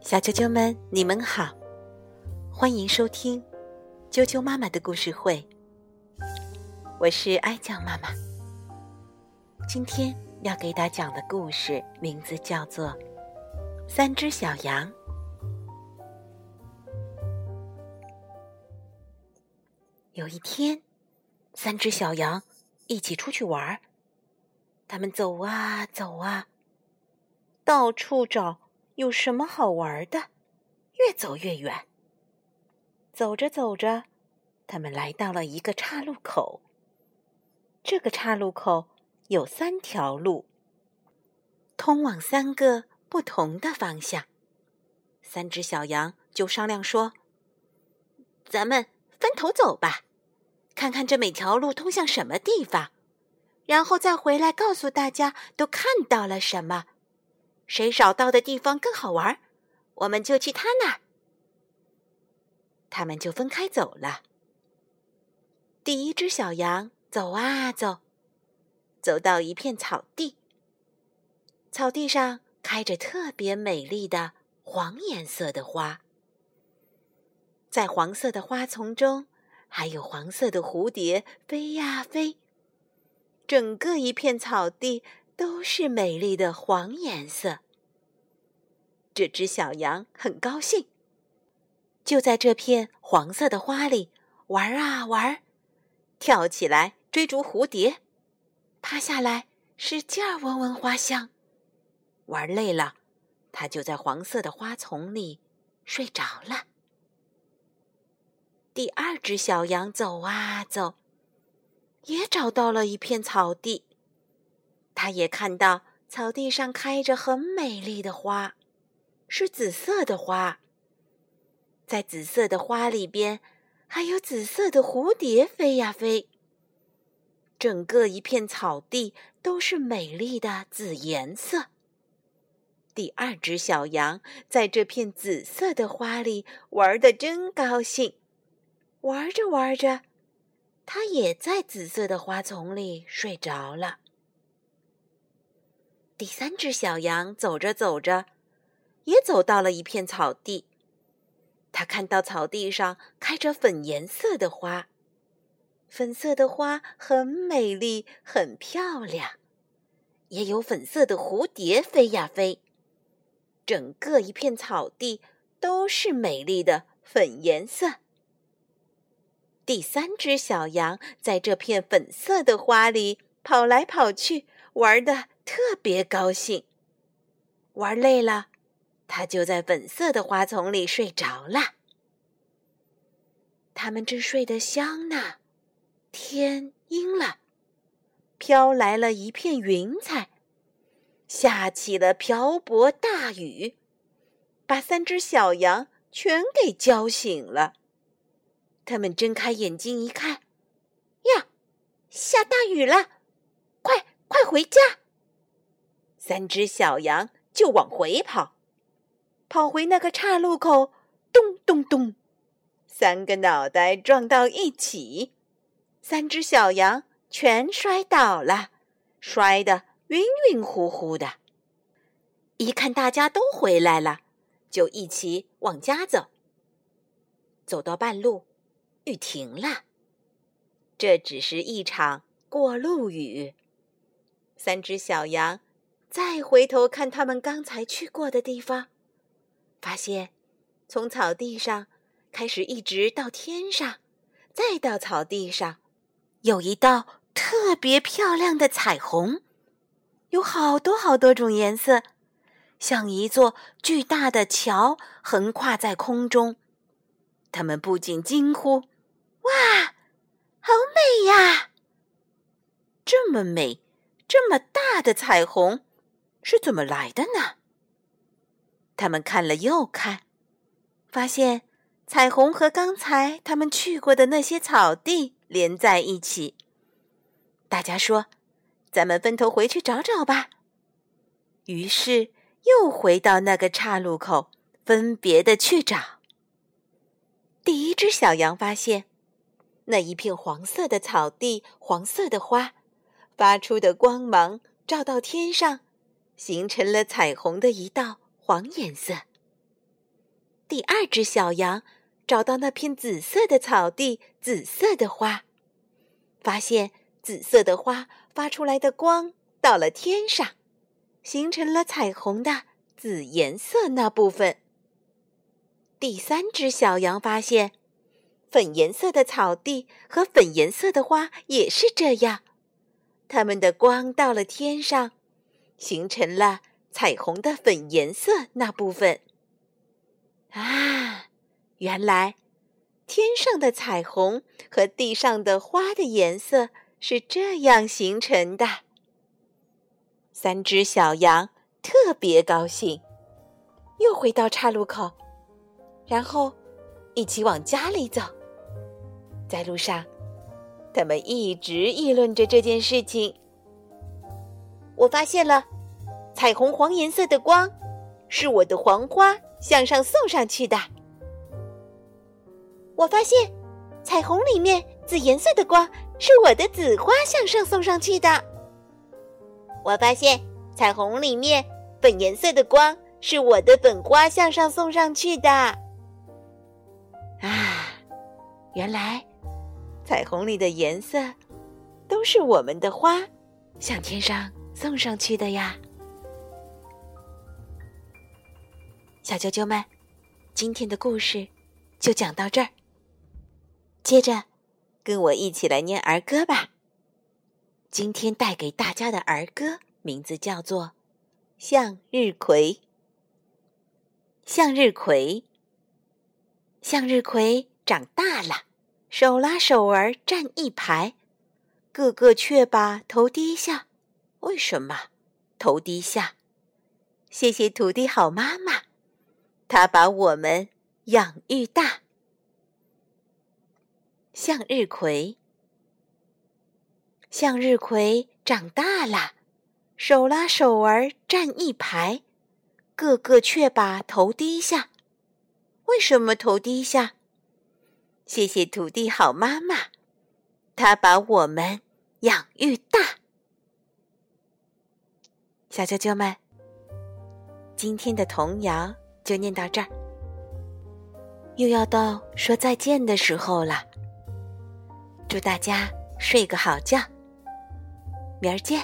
小啾啾们，你们好，欢迎收听啾啾妈妈的故事会。我是爱酱妈妈。今天要给大家讲的故事名字叫做《三只小羊》。有一天，三只小羊一起出去玩儿。他们走啊走啊，到处找有什么好玩的，越走越远。走着走着，他们来到了一个岔路口。这个岔路口有三条路，通往三个不同的方向。三只小羊就商量说：“咱们分头走吧，看看这每条路通向什么地方。”然后再回来告诉大家都看到了什么，谁找到的地方更好玩，我们就去他那儿。他们就分开走了。第一只小羊走啊走，走到一片草地，草地上开着特别美丽的黄颜色的花，在黄色的花丛中，还有黄色的蝴蝶飞呀飞。整个一片草地都是美丽的黄颜色。这只小羊很高兴，就在这片黄色的花里玩啊玩，跳起来追逐蝴蝶，趴下来使劲儿闻闻花香。玩累了，它就在黄色的花丛里睡着了。第二只小羊走啊走。也找到了一片草地，他也看到草地上开着很美丽的花，是紫色的花。在紫色的花里边，还有紫色的蝴蝶飞呀飞。整个一片草地都是美丽的紫颜色。第二只小羊在这片紫色的花里玩的真高兴，玩着玩着。它也在紫色的花丛里睡着了。第三只小羊走着走着，也走到了一片草地。它看到草地上开着粉颜色的花，粉色的花很美丽，很漂亮，也有粉色的蝴蝶飞呀飞。整个一片草地都是美丽的粉颜色。第三只小羊在这片粉色的花里跑来跑去，玩的特别高兴。玩累了，他就在粉色的花丛里睡着了。他们正睡得香呢，天阴了，飘来了一片云彩，下起了瓢泼大雨，把三只小羊全给浇醒了。他们睁开眼睛一看，呀，下大雨了！快快回家！三只小羊就往回跑，跑回那个岔路口，咚咚咚，三个脑袋撞到一起，三只小羊全摔倒了，摔得晕晕乎乎的。一看大家都回来了，就一起往家走。走到半路。雨停了，这只是一场过路雨。三只小羊再回头看他们刚才去过的地方，发现从草地上开始一直到天上，再到草地上，有一道特别漂亮的彩虹，有好多好多种颜色，像一座巨大的桥横跨在空中。他们不仅惊呼。哇，好美呀！这么美、这么大的彩虹是怎么来的呢？他们看了又看，发现彩虹和刚才他们去过的那些草地连在一起。大家说：“咱们分头回去找找吧。”于是又回到那个岔路口，分别的去找。第一只小羊发现。那一片黄色的草地，黄色的花，发出的光芒照到天上，形成了彩虹的一道黄颜色。第二只小羊找到那片紫色的草地，紫色的花，发现紫色的花发出来的光到了天上，形成了彩虹的紫颜色那部分。第三只小羊发现，粉颜色的草地和粉颜色的花也是这样，它们的光到了天上，形成了彩虹的粉颜色那部分。啊，原来天上的彩虹和地上的花的颜色是这样形成的。三只小羊特别高兴，又回到岔路口，然后一起往家里走。在路上，他们一直议论着这件事情。我发现了彩虹黄颜色的光，是我的黄花。向上送上去的。我发现，彩虹里面紫颜色的光是我的紫花向上送上去的。我发现，彩虹里面粉颜色的光是我的粉花向上送上去的。啊，原来彩虹里的颜色都是我们的花向天上送上去的呀。小啾啾们，今天的故事就讲到这儿。接着，跟我一起来念儿歌吧。今天带给大家的儿歌名字叫做《向日葵》。向日葵，向日葵长大了，手拉手儿站一排，个个却把头低下。为什么头低下？谢谢土地好妈妈。她把我们养育大，向日葵。向日葵长大了，手拉手儿站一排，个个却把头低下。为什么头低下？谢谢土地好妈妈，她把我们养育大。小啾啾们，今天的童谣。就念到这儿，又要到说再见的时候了。祝大家睡个好觉，明儿见。